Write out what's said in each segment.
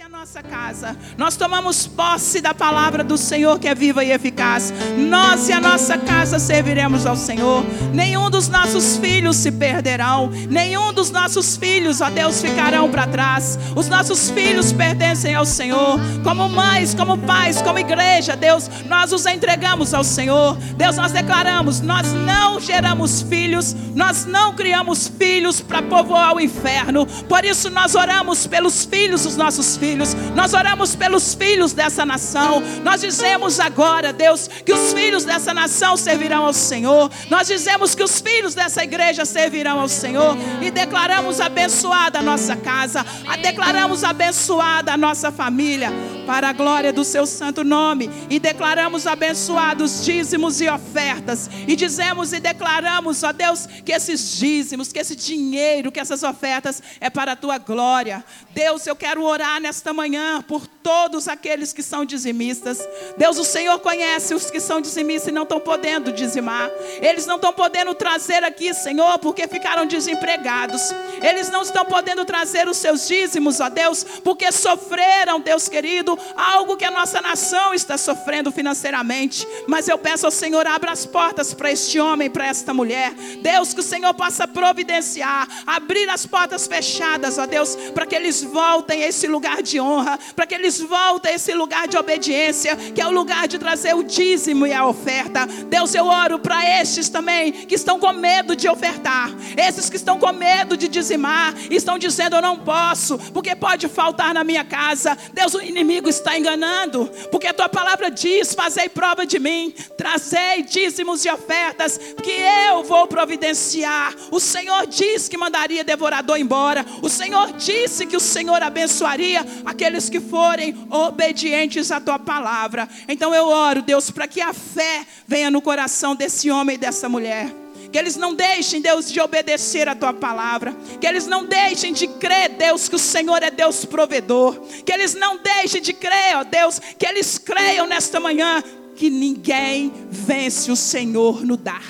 a nossa casa, nós tomamos posse da palavra do Senhor que é viva e eficaz. Nós e a nossa casa serviremos ao Senhor. Nenhum dos nossos filhos se perderão, nenhum dos nossos filhos, ó Deus, ficarão para trás. Os nossos filhos pertencem ao Senhor. Como mães, como pais, como igreja, Deus, nós os entregamos ao Senhor. Deus, nós declaramos: nós não geramos filhos, nós não criamos filhos para povoar o inferno. Por isso, nós oramos pelos filhos dos nossos filhos filhos, nós oramos pelos filhos dessa nação. Nós dizemos agora, Deus, que os filhos dessa nação servirão ao Senhor. Nós dizemos que os filhos dessa igreja servirão ao Senhor e declaramos abençoada a nossa casa, a declaramos abençoada a nossa família, para a glória do seu santo nome, e declaramos abençoados dízimos e ofertas, e dizemos e declaramos, ó Deus, que esses dízimos, que esse dinheiro, que essas ofertas é para a tua glória. Deus, eu quero orar nesta manhã por todos aqueles que são dizimistas. Deus, o Senhor conhece os que são dizimistas e não estão podendo dizimar. Eles não estão podendo trazer aqui, Senhor, porque ficaram desempregados. Eles não estão podendo trazer os seus dízimos, ó Deus, porque sofreram, Deus querido, algo que a nossa nação está sofrendo financeiramente. Mas eu peço ao Senhor, abra as portas para este homem, para esta mulher. Deus, que o Senhor possa providenciar, abrir as portas fechadas, ó Deus, para que eles voltem a esse lugar de de honra, para que eles voltem a esse lugar de obediência, que é o lugar de trazer o dízimo e a oferta. Deus, eu oro para estes também que estão com medo de ofertar, esses que estão com medo de dizimar, estão dizendo: Eu não posso, porque pode faltar na minha casa. Deus, o inimigo está enganando, porque a tua palavra diz: Fazei prova de mim, trazei dízimos e ofertas, que eu vou providenciar. O Senhor disse que mandaria devorador embora, o Senhor disse que o Senhor abençoaria aqueles que forem obedientes à tua palavra. Então eu oro, Deus, para que a fé venha no coração desse homem e dessa mulher. Que eles não deixem, Deus, de obedecer a tua palavra. Que eles não deixem de crer, Deus, que o Senhor é Deus provedor. Que eles não deixem de crer, ó Deus, que eles creiam nesta manhã que ninguém vence o Senhor no dar.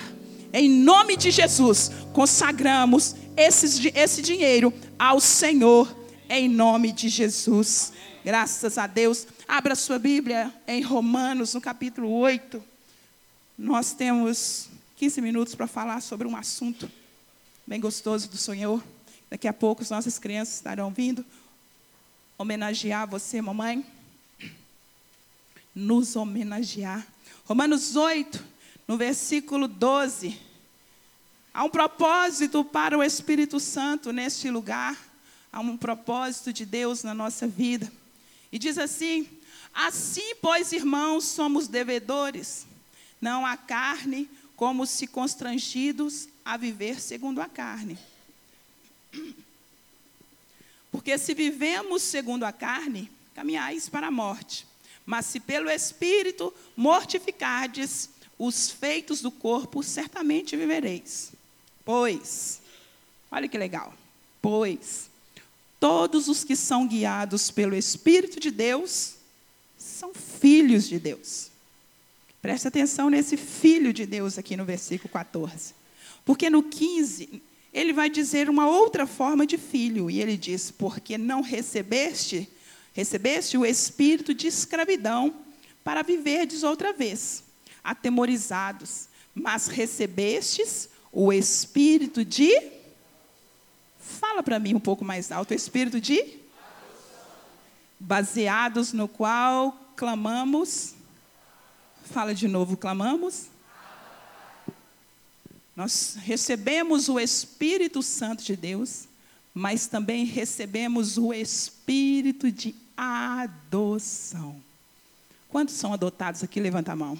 Em nome de Jesus, consagramos esse, esse dinheiro ao Senhor em nome de Jesus. Graças a Deus. Abra sua Bíblia em Romanos, no capítulo 8. Nós temos 15 minutos para falar sobre um assunto bem gostoso do Senhor. Daqui a pouco as nossas crianças estarão vindo homenagear você, mamãe. Nos homenagear. Romanos 8, no versículo 12. Há um propósito para o Espírito Santo neste lugar há um propósito de Deus na nossa vida. E diz assim: Assim, pois, irmãos, somos devedores, não a carne, como se constrangidos a viver segundo a carne. Porque se vivemos segundo a carne, caminhais para a morte. Mas se pelo Espírito mortificardes os feitos do corpo, certamente vivereis. Pois, olha que legal. Pois, Todos os que são guiados pelo Espírito de Deus são filhos de Deus. Preste atenção nesse filho de Deus aqui no versículo 14. Porque no 15, ele vai dizer uma outra forma de filho. E ele diz: Porque não recebeste, recebeste o espírito de escravidão para viverdes outra vez, atemorizados, mas recebestes o espírito de Fala para mim um pouco mais alto. Espírito de? Baseados no qual clamamos. Fala de novo, clamamos. Nós recebemos o Espírito Santo de Deus, mas também recebemos o Espírito de adoção. Quantos são adotados aqui? Levanta a mão.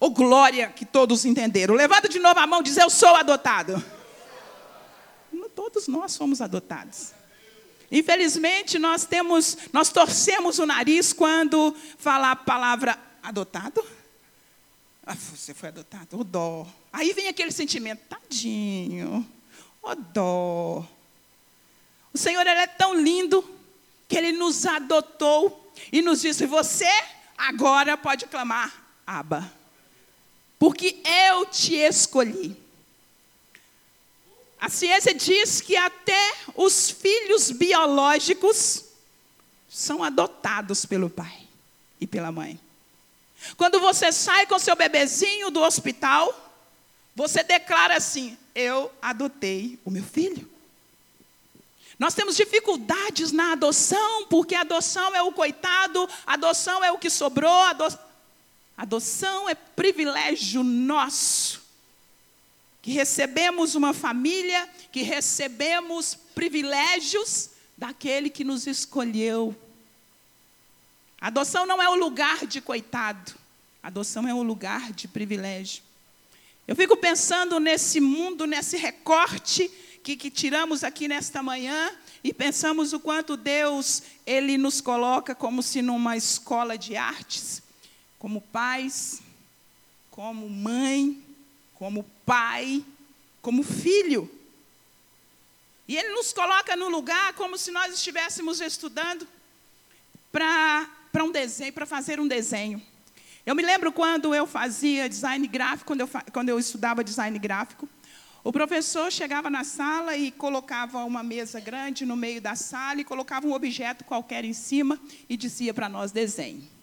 Ô oh, glória que todos entenderam. Levanta de novo a mão, diz: Eu sou adotado todos nós somos adotados. Infelizmente, nós temos, nós torcemos o nariz quando fala a palavra adotado. Ah, você foi adotado, o dó. Aí vem aquele sentimento, tadinho, o dó. O Senhor é tão lindo que ele nos adotou e nos disse: Você agora pode clamar, Aba, porque eu te escolhi. A ciência diz que até os filhos biológicos são adotados pelo pai e pela mãe. Quando você sai com seu bebezinho do hospital, você declara assim: Eu adotei o meu filho. Nós temos dificuldades na adoção, porque adoção é o coitado, adoção é o que sobrou, ado... adoção é privilégio nosso. Que recebemos uma família, que recebemos privilégios daquele que nos escolheu. Adoção não é o lugar de coitado, adoção é o lugar de privilégio. Eu fico pensando nesse mundo, nesse recorte que, que tiramos aqui nesta manhã e pensamos o quanto Deus ele nos coloca como se numa escola de artes, como pais, como mãe, como pai, como filho. E ele nos coloca no lugar como se nós estivéssemos estudando para um desenho, para fazer um desenho. Eu me lembro quando eu fazia design gráfico, quando eu, quando eu estudava design gráfico, o professor chegava na sala e colocava uma mesa grande no meio da sala e colocava um objeto qualquer em cima e dizia para nós: desenhe.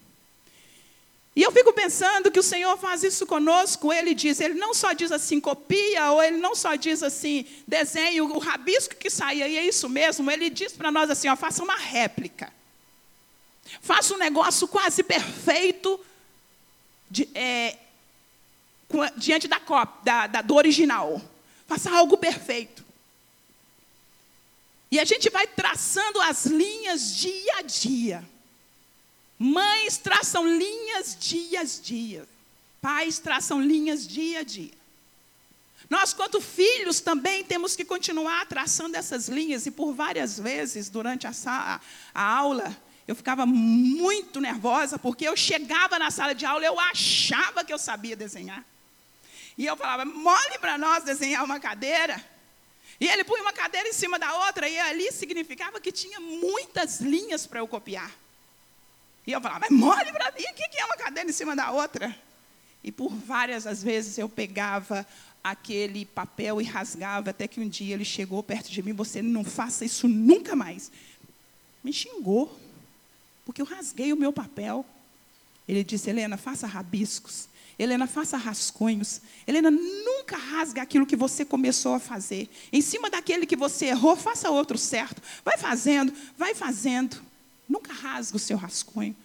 E eu fico pensando que o Senhor faz isso conosco, ele diz, ele não só diz assim, copia, ou ele não só diz assim, desenhe o rabisco que saia, e é isso mesmo, ele diz para nós assim, ó, faça uma réplica. Faça um negócio quase perfeito de, é, diante da, da, da, do original. Faça algo perfeito. E a gente vai traçando as linhas dia a dia. Mães traçam linhas dia a dia. Pais traçam linhas dia a dia. Nós, quanto filhos, também temos que continuar traçando essas linhas, e por várias vezes durante a, a, a aula, eu ficava muito nervosa, porque eu chegava na sala de aula, eu achava que eu sabia desenhar. E eu falava, mole para nós desenhar uma cadeira. E ele punha uma cadeira em cima da outra, e ali significava que tinha muitas linhas para eu copiar. E eu falava, mas mole para mim, o que é uma cadeira em cima da outra? E por várias as vezes eu pegava aquele papel e rasgava, até que um dia ele chegou perto de mim, você não faça isso nunca mais. Me xingou, porque eu rasguei o meu papel. Ele disse, Helena, faça rabiscos. Helena, faça rascunhos. Helena, nunca rasgue aquilo que você começou a fazer. Em cima daquele que você errou, faça outro certo. Vai fazendo, vai fazendo. Nunca rasgue o seu rascunho.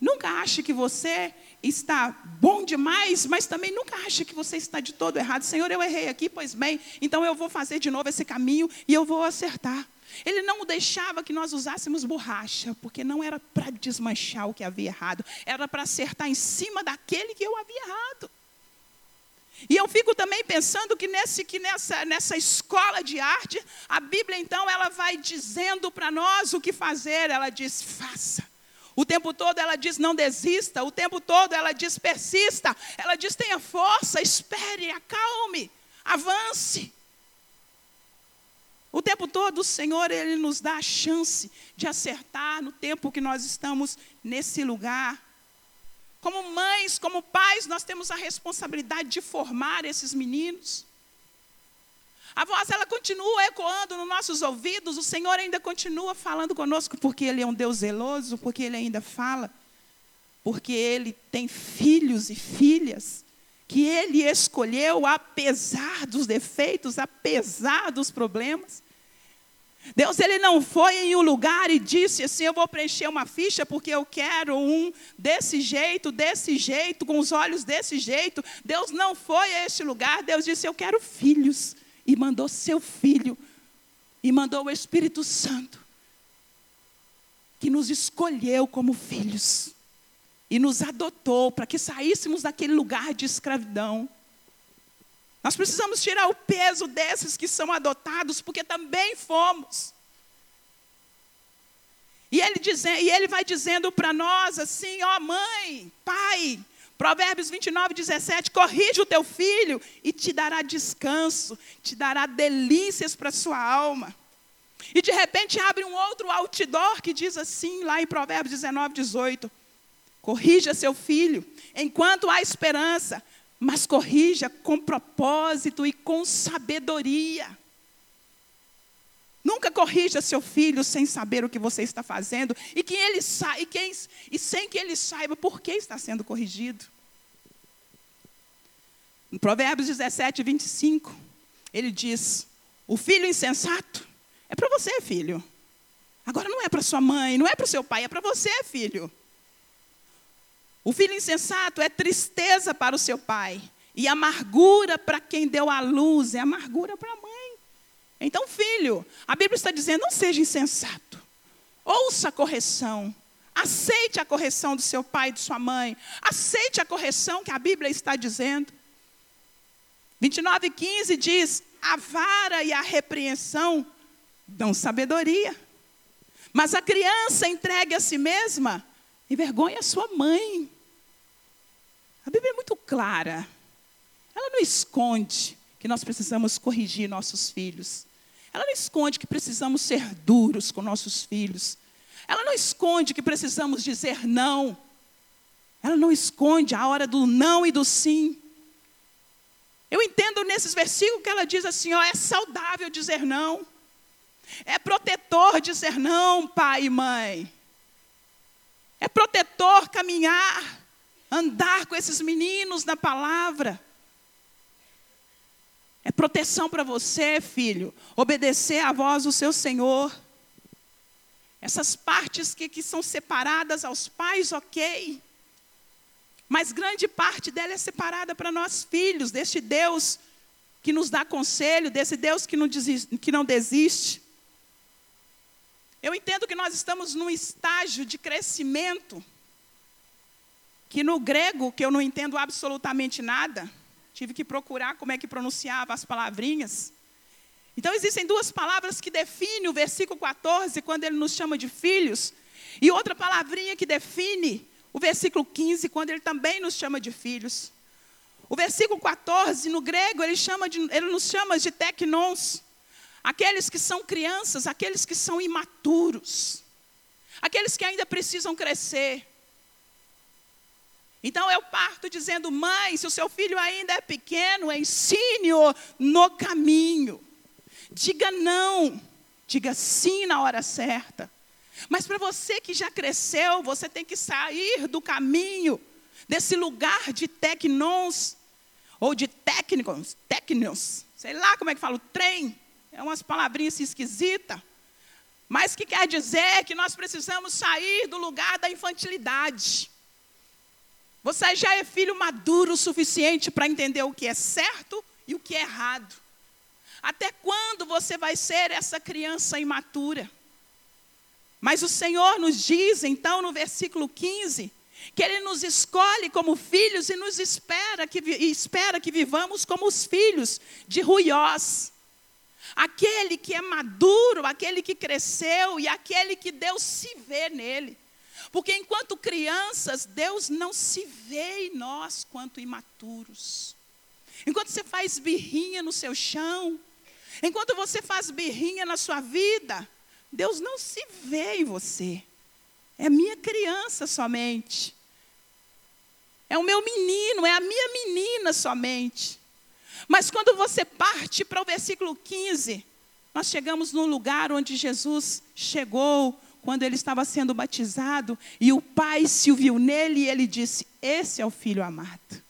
Nunca ache que você está bom demais, mas também nunca ache que você está de todo errado. Senhor, eu errei aqui, pois bem, então eu vou fazer de novo esse caminho e eu vou acertar. Ele não deixava que nós usássemos borracha, porque não era para desmanchar o que havia errado, era para acertar em cima daquele que eu havia errado. E eu fico também pensando que, nesse, que nessa, nessa escola de arte, a Bíblia então ela vai dizendo para nós o que fazer. Ela diz: faça. O tempo todo ela diz: não desista. O tempo todo ela diz: persista. Ela diz: tenha força, espere, acalme, avance. O tempo todo o Senhor ele nos dá a chance de acertar no tempo que nós estamos nesse lugar. Como mães, como pais, nós temos a responsabilidade de formar esses meninos. A voz ela continua ecoando nos nossos ouvidos, o Senhor ainda continua falando conosco porque ele é um Deus zeloso, porque ele ainda fala, porque ele tem filhos e filhas que ele escolheu apesar dos defeitos, apesar dos problemas. Deus ele não foi em um lugar e disse assim: eu vou preencher uma ficha porque eu quero um desse jeito, desse jeito, com os olhos desse jeito. Deus não foi a este lugar. Deus disse: eu quero filhos e mandou seu filho e mandou o Espírito Santo que nos escolheu como filhos e nos adotou para que saíssemos daquele lugar de escravidão. Nós precisamos tirar o peso desses que são adotados, porque também fomos. E ele, dizendo, e ele vai dizendo para nós assim: ó mãe, pai, Provérbios 29, 17: corrige o teu filho e te dará descanso, te dará delícias para a sua alma. E de repente abre um outro outdoor que diz assim, lá em Provérbios 19, 18: Corrija seu filho, enquanto há esperança, mas corrija com propósito e com sabedoria. Nunca corrija seu filho sem saber o que você está fazendo e, que ele sa e, quem, e sem que ele saiba por que está sendo corrigido. Em Provérbios 17, 25, ele diz: O filho insensato é para você, filho. Agora não é para sua mãe, não é para o seu pai, é para você, filho. O filho insensato é tristeza para o seu pai, e amargura para quem deu a luz, é amargura para a mãe. Então, filho, a Bíblia está dizendo: não seja insensato. Ouça a correção. Aceite a correção do seu pai e de sua mãe. Aceite a correção que a Bíblia está dizendo. 29, 15 diz: a vara e a repreensão dão sabedoria. Mas a criança entregue a si mesma envergonha a sua mãe. A Bíblia é muito clara. Ela não esconde que nós precisamos corrigir nossos filhos. Ela não esconde que precisamos ser duros com nossos filhos. Ela não esconde que precisamos dizer não. Ela não esconde a hora do não e do sim. Eu entendo nesses versículos que ela diz assim: ó, é saudável dizer não. É protetor dizer não, pai e mãe. É protetor caminhar, andar com esses meninos na palavra. É proteção para você, filho, obedecer à voz do seu Senhor. Essas partes que, que são separadas aos pais, ok. Mas grande parte dela é separada para nós filhos, deste Deus que nos dá conselho, desse Deus que não desiste. Que não desiste. Eu entendo que nós estamos num estágio de crescimento, que no grego, que eu não entendo absolutamente nada, tive que procurar como é que pronunciava as palavrinhas. Então, existem duas palavras que definem o versículo 14, quando ele nos chama de filhos, e outra palavrinha que define o versículo 15, quando ele também nos chama de filhos. O versículo 14, no grego, ele, chama de, ele nos chama de teknons, aqueles que são crianças, aqueles que são imaturos, aqueles que ainda precisam crescer. Então eu parto dizendo, mãe, se o seu filho ainda é pequeno, ensine-o no caminho. Diga não, diga sim na hora certa. Mas para você que já cresceu, você tem que sair do caminho, desse lugar de tecnons, ou de técnicos, técnicos, sei lá como é que fala, o trem, é umas palavrinhas assim esquisitas. Mas que quer dizer que nós precisamos sair do lugar da infantilidade. Você já é filho maduro o suficiente para entender o que é certo e o que é errado. Até quando você vai ser essa criança imatura? Mas o Senhor nos diz, então, no versículo 15, que Ele nos escolhe como filhos e nos espera que, espera que vivamos como os filhos de Ruiós. Aquele que é maduro, aquele que cresceu e aquele que Deus se vê nele. Porque enquanto crianças, Deus não se vê em nós quanto imaturos. Enquanto você faz birrinha no seu chão, enquanto você faz birrinha na sua vida, Deus não se vê em você. É minha criança somente. É o meu menino, é a minha menina somente. Mas quando você parte para o versículo 15, nós chegamos no lugar onde Jesus chegou quando ele estava sendo batizado e o Pai se viu nele e ele disse: Esse é o filho amado.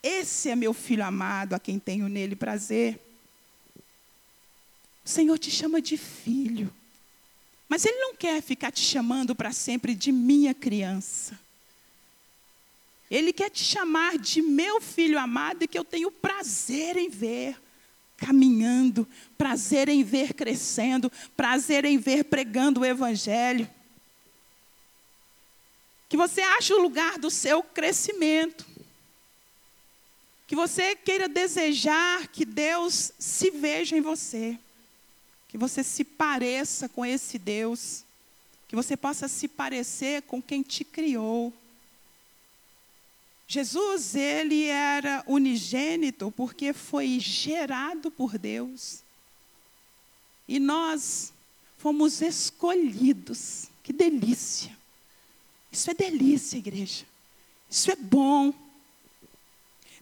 Esse é meu filho amado, a quem tenho nele prazer. O Senhor te chama de filho. Mas Ele não quer ficar te chamando para sempre de minha criança. Ele quer te chamar de meu filho amado e que eu tenho prazer em ver caminhando, prazer em ver crescendo, prazer em ver pregando o Evangelho. Que você ache o lugar do seu crescimento. Que você queira desejar que Deus se veja em você que você se pareça com esse Deus, que você possa se parecer com quem te criou. Jesus, ele era unigênito porque foi gerado por Deus. E nós fomos escolhidos. Que delícia. Isso é delícia, igreja. Isso é bom.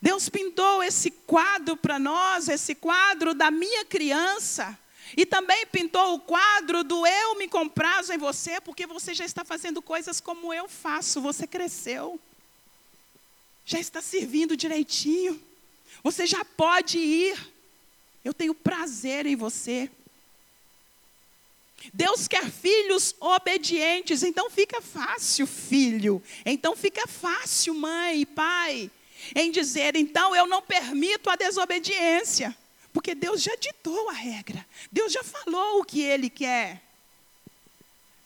Deus pintou esse quadro para nós, esse quadro da minha criança E também pintou o quadro do eu me comprazo em você, porque você já está fazendo coisas como eu faço, você cresceu. Já está servindo direitinho. Você já pode ir. Eu tenho prazer em você. Deus quer filhos obedientes, então fica fácil, filho. Então fica fácil, mãe e pai, em dizer: então eu não permito a desobediência. Porque Deus já ditou a regra. Deus já falou o que Ele quer.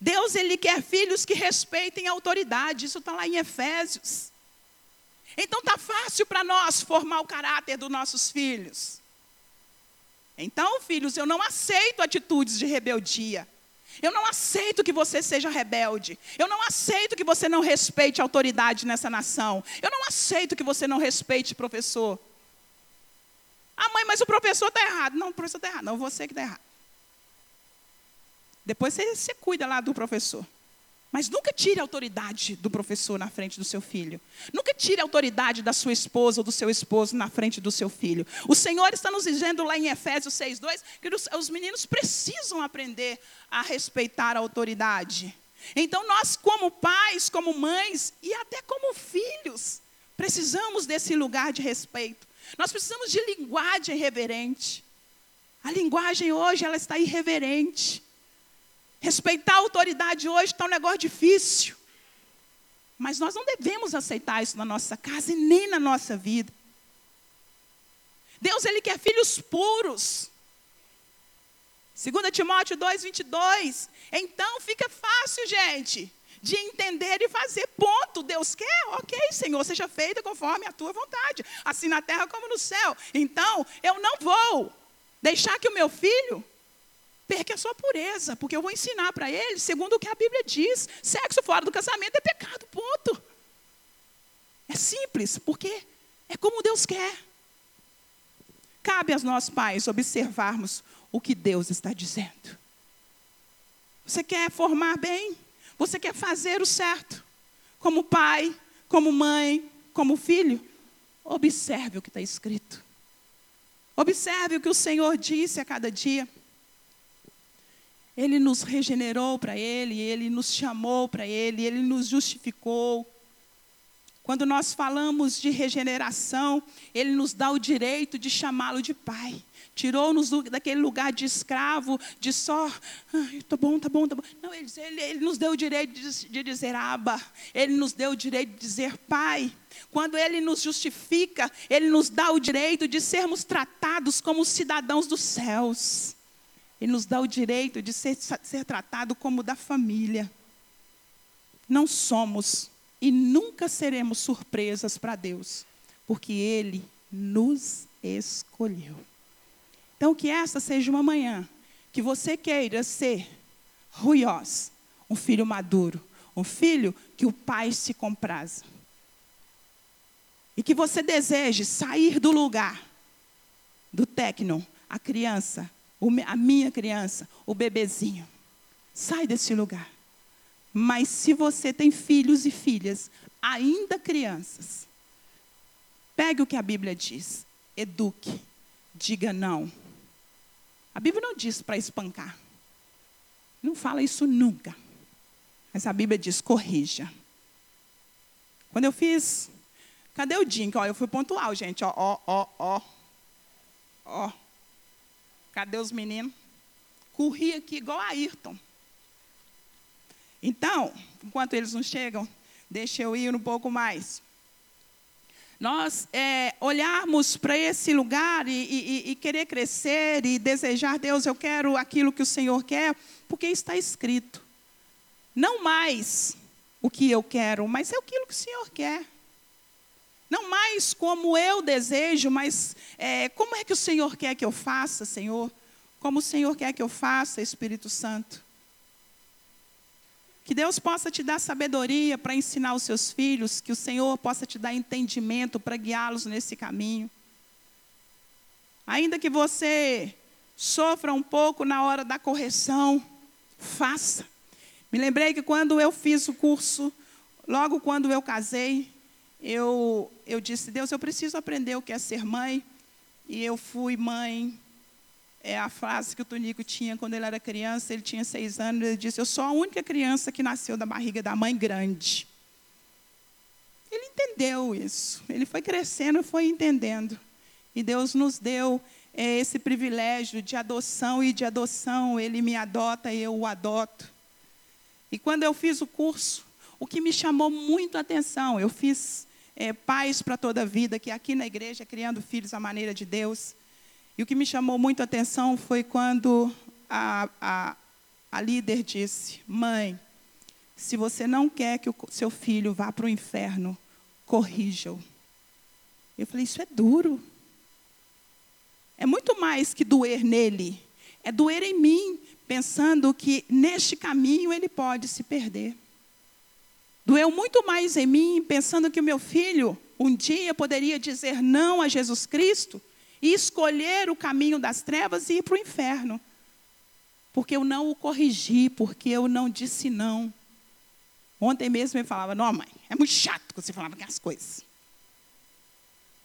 Deus, Ele quer filhos que respeitem a autoridade. Isso está lá em Efésios. Então está fácil para nós formar o caráter dos nossos filhos. Então, filhos, eu não aceito atitudes de rebeldia. Eu não aceito que você seja rebelde. Eu não aceito que você não respeite a autoridade nessa nação. Eu não aceito que você não respeite professor. Ah, mãe, mas o professor está errado. Não, o professor está errado. Não, você que está errado. Depois você, você cuida lá do professor. Mas nunca tire a autoridade do professor na frente do seu filho. Nunca tire a autoridade da sua esposa ou do seu esposo na frente do seu filho. O Senhor está nos dizendo lá em Efésios 6,2 que os, os meninos precisam aprender a respeitar a autoridade. Então, nós, como pais, como mães e até como filhos, precisamos desse lugar de respeito. Nós precisamos de linguagem reverente. A linguagem hoje ela está irreverente. Respeitar a autoridade hoje está um negócio difícil. Mas nós não devemos aceitar isso na nossa casa e nem na nossa vida. Deus ele quer filhos puros. 2 Timóteo 2, 22. Então fica fácil, gente de entender e fazer. Ponto. Deus quer? Ok, Senhor, seja feita conforme a tua vontade, assim na terra como no céu. Então, eu não vou deixar que o meu filho perca a sua pureza, porque eu vou ensinar para ele, segundo o que a Bíblia diz: sexo fora do casamento é pecado, ponto. É simples, porque é como Deus quer. Cabe aos nós pais observarmos o que Deus está dizendo. Você quer formar bem? Você quer fazer o certo, como pai, como mãe, como filho? Observe o que está escrito. Observe o que o Senhor disse a cada dia. Ele nos regenerou para Ele, Ele nos chamou para Ele, Ele nos justificou. Quando nós falamos de regeneração, Ele nos dá o direito de chamá-lo de Pai. Tirou-nos daquele lugar de escravo, de só, ai, tá bom, tá bom, tá bom. Não, ele, ele, ele nos deu o direito de, de dizer Abba. Ele nos deu o direito de dizer Pai. Quando Ele nos justifica, Ele nos dá o direito de sermos tratados como cidadãos dos céus. Ele nos dá o direito de ser, ser tratado como da família. Não somos e nunca seremos surpresas para Deus, porque Ele nos escolheu. Então, que essa seja uma manhã que você queira ser ruiós, um filho maduro, um filho que o pai se compraza. E que você deseje sair do lugar do tecno, a criança, a minha criança, o bebezinho. Sai desse lugar. Mas se você tem filhos e filhas, ainda crianças, pegue o que a Bíblia diz, eduque, diga não. A Bíblia não diz para espancar. Não fala isso nunca. Mas a Bíblia diz: corrija. Quando eu fiz. Cadê o Dink? Ó, eu fui pontual, gente. Ó, ó, ó, ó. Ó. Cadê os meninos? Corri aqui igual a Ayrton. Então, enquanto eles não chegam, deixa eu ir um pouco mais nós é, olharmos para esse lugar e, e, e, querer crescer e desejar, Deus, eu quero aquilo que o Senhor quer, porque está escrito. Não mais o que eu quero, mas é aquilo que o Senhor quer. Não mais como eu desejo, mas é, como é que o Senhor quer que eu faça, Senhor? Como o Senhor quer que eu faça, Espírito Santo? Que Deus possa te dar sabedoria para ensinar os seus filhos, que o Senhor possa te dar entendimento para guiá-los nesse caminho. Ainda que você sofra um pouco na hora da correção, faça. Me lembrei que quando eu fiz o curso, logo quando eu casei, eu, eu disse: Deus, eu preciso aprender o que é ser mãe. E eu fui mãe é a frase que o Tonico tinha quando ele era criança, ele tinha seis anos, ele disse, eu sou a única criança que nasceu da barriga da mãe grande. Ele entendeu isso, ele foi crescendo, foi entendendo. E Deus nos deu é, esse privilégio de adoção e de adoção, ele me adota e eu o adoto. E quando eu fiz o curso, o que me chamou muito a atenção, eu fiz é, Pais para Toda a Vida, que aqui na igreja, criando filhos à maneira de Deus. E o que me chamou muito a atenção foi quando a, a, a líder disse: Mãe, se você não quer que o seu filho vá para o inferno, corrija-o. Eu falei: Isso é duro. É muito mais que doer nele, é doer em mim, pensando que neste caminho ele pode se perder. Doeu muito mais em mim, pensando que o meu filho um dia poderia dizer não a Jesus Cristo e escolher o caminho das trevas e ir para o inferno. Porque eu não o corrigi, porque eu não disse não. Ontem mesmo ele falava, não, mãe, é muito chato que você falava aquelas coisas.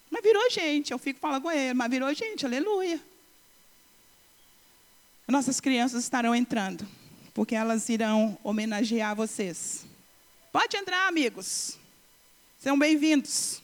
Mas virou gente, eu fico falando com ele, mas virou gente, aleluia. Nossas crianças estarão entrando, porque elas irão homenagear vocês. Pode entrar, amigos. Sejam bem-vindos.